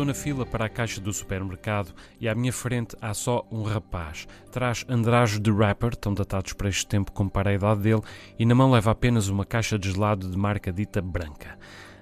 Estou na fila para a caixa do supermercado e à minha frente há só um rapaz. Traz andrajos de rapper, tão datados para este tempo como para a idade dele, e na mão leva apenas uma caixa de gelado de marca dita branca.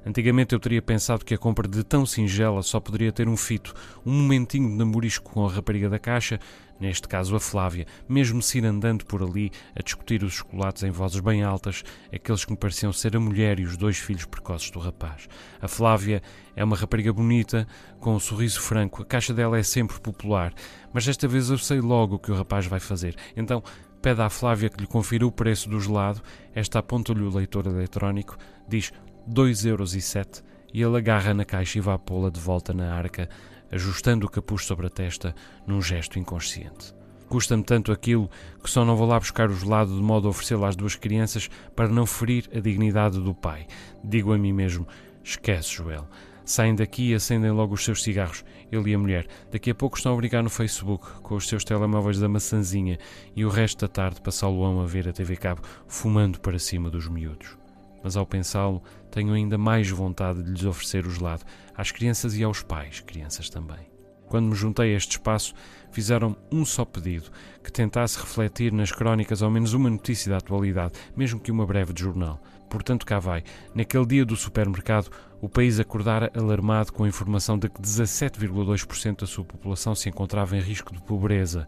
Antigamente eu teria pensado que a compra de tão singela só poderia ter um fito, um momentinho de namorisco com a rapariga da caixa, neste caso a Flávia, mesmo se ir andando por ali a discutir os chocolates em vozes bem altas, aqueles que me pareciam ser a mulher e os dois filhos precoces do rapaz. A Flávia é uma rapariga bonita, com um sorriso franco, a caixa dela é sempre popular, mas desta vez eu sei logo o que o rapaz vai fazer. Então pede à Flávia que lhe confira o preço do gelado, esta aponta-lhe o leitor eletrónico, diz 2,07 euros e ele agarra na caixa e vai pô-la de volta na arca, ajustando o capuz sobre a testa num gesto inconsciente. Custa-me tanto aquilo que só não vou lá buscar o gelado de modo a oferecê-lo às duas crianças para não ferir a dignidade do pai. Digo a mim mesmo: esquece, Joel. Saem daqui e acendem logo os seus cigarros, ele e a mulher. Daqui a pouco estão a brigar no Facebook com os seus telemóveis da maçãzinha e o resto da tarde passá-lo a ver a TV Cabo fumando para cima dos miúdos mas ao pensá-lo, tenho ainda mais vontade de lhes oferecer o gelado, às crianças e aos pais, crianças também. Quando me juntei a este espaço, fizeram um só pedido, que tentasse refletir nas crónicas ao menos uma notícia da atualidade, mesmo que uma breve de jornal. Portanto, cá vai. Naquele dia do supermercado, o país acordara alarmado com a informação de que 17,2% da sua população se encontrava em risco de pobreza.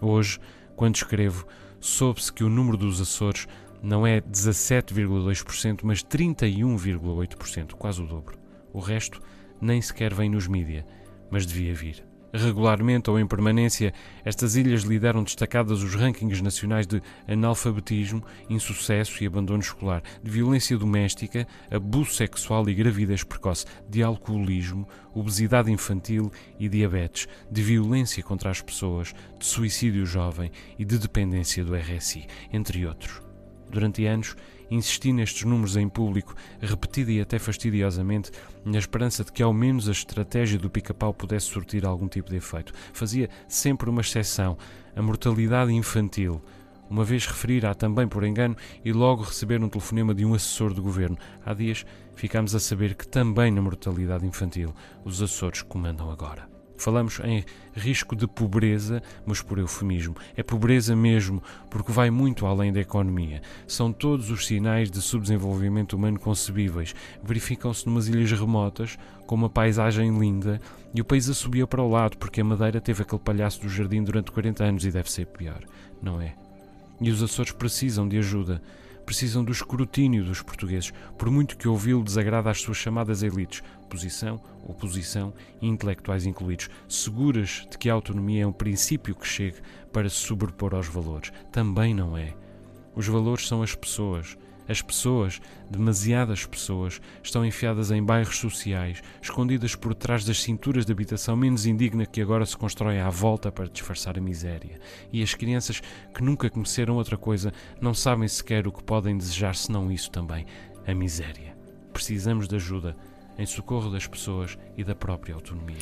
Hoje, quando escrevo, soube-se que o número dos Açores não é 17,2%, mas 31,8%, quase o dobro. O resto nem sequer vem nos mídia, mas devia vir. Regularmente ou em permanência, estas ilhas lideram destacadas os rankings nacionais de analfabetismo, insucesso e abandono escolar, de violência doméstica, abuso sexual e gravidez precoce, de alcoolismo, obesidade infantil e diabetes, de violência contra as pessoas, de suicídio jovem e de dependência do RSI, entre outros. Durante anos, insisti nestes números em público, repetida e até fastidiosamente, na esperança de que ao menos a estratégia do pica-pau pudesse surtir algum tipo de efeito. Fazia sempre uma exceção, a mortalidade infantil. Uma vez referir também por engano e logo receber um telefonema de um assessor do governo. Há dias ficámos a saber que também na mortalidade infantil os Açores comandam agora. Falamos em risco de pobreza, mas por eufemismo. É pobreza mesmo, porque vai muito além da economia. São todos os sinais de subdesenvolvimento humano concebíveis. Verificam-se numas ilhas remotas, com uma paisagem linda, e o país assobia para o lado, porque a Madeira teve aquele palhaço do jardim durante 40 anos e deve ser pior, não é? E os Açores precisam de ajuda precisam do escrutínio dos portugueses, por muito que ouvi-lo desagrada às suas chamadas elites, posição, oposição e intelectuais incluídos, seguras de que a autonomia é um princípio que chegue para se sobrepor aos valores. Também não é. Os valores são as pessoas, as pessoas, demasiadas pessoas, estão enfiadas em bairros sociais, escondidas por trás das cinturas de habitação menos indigna que agora se constrói à volta para disfarçar a miséria. E as crianças que nunca conheceram outra coisa não sabem sequer o que podem desejar senão isso também, a miséria. Precisamos de ajuda em socorro das pessoas e da própria autonomia.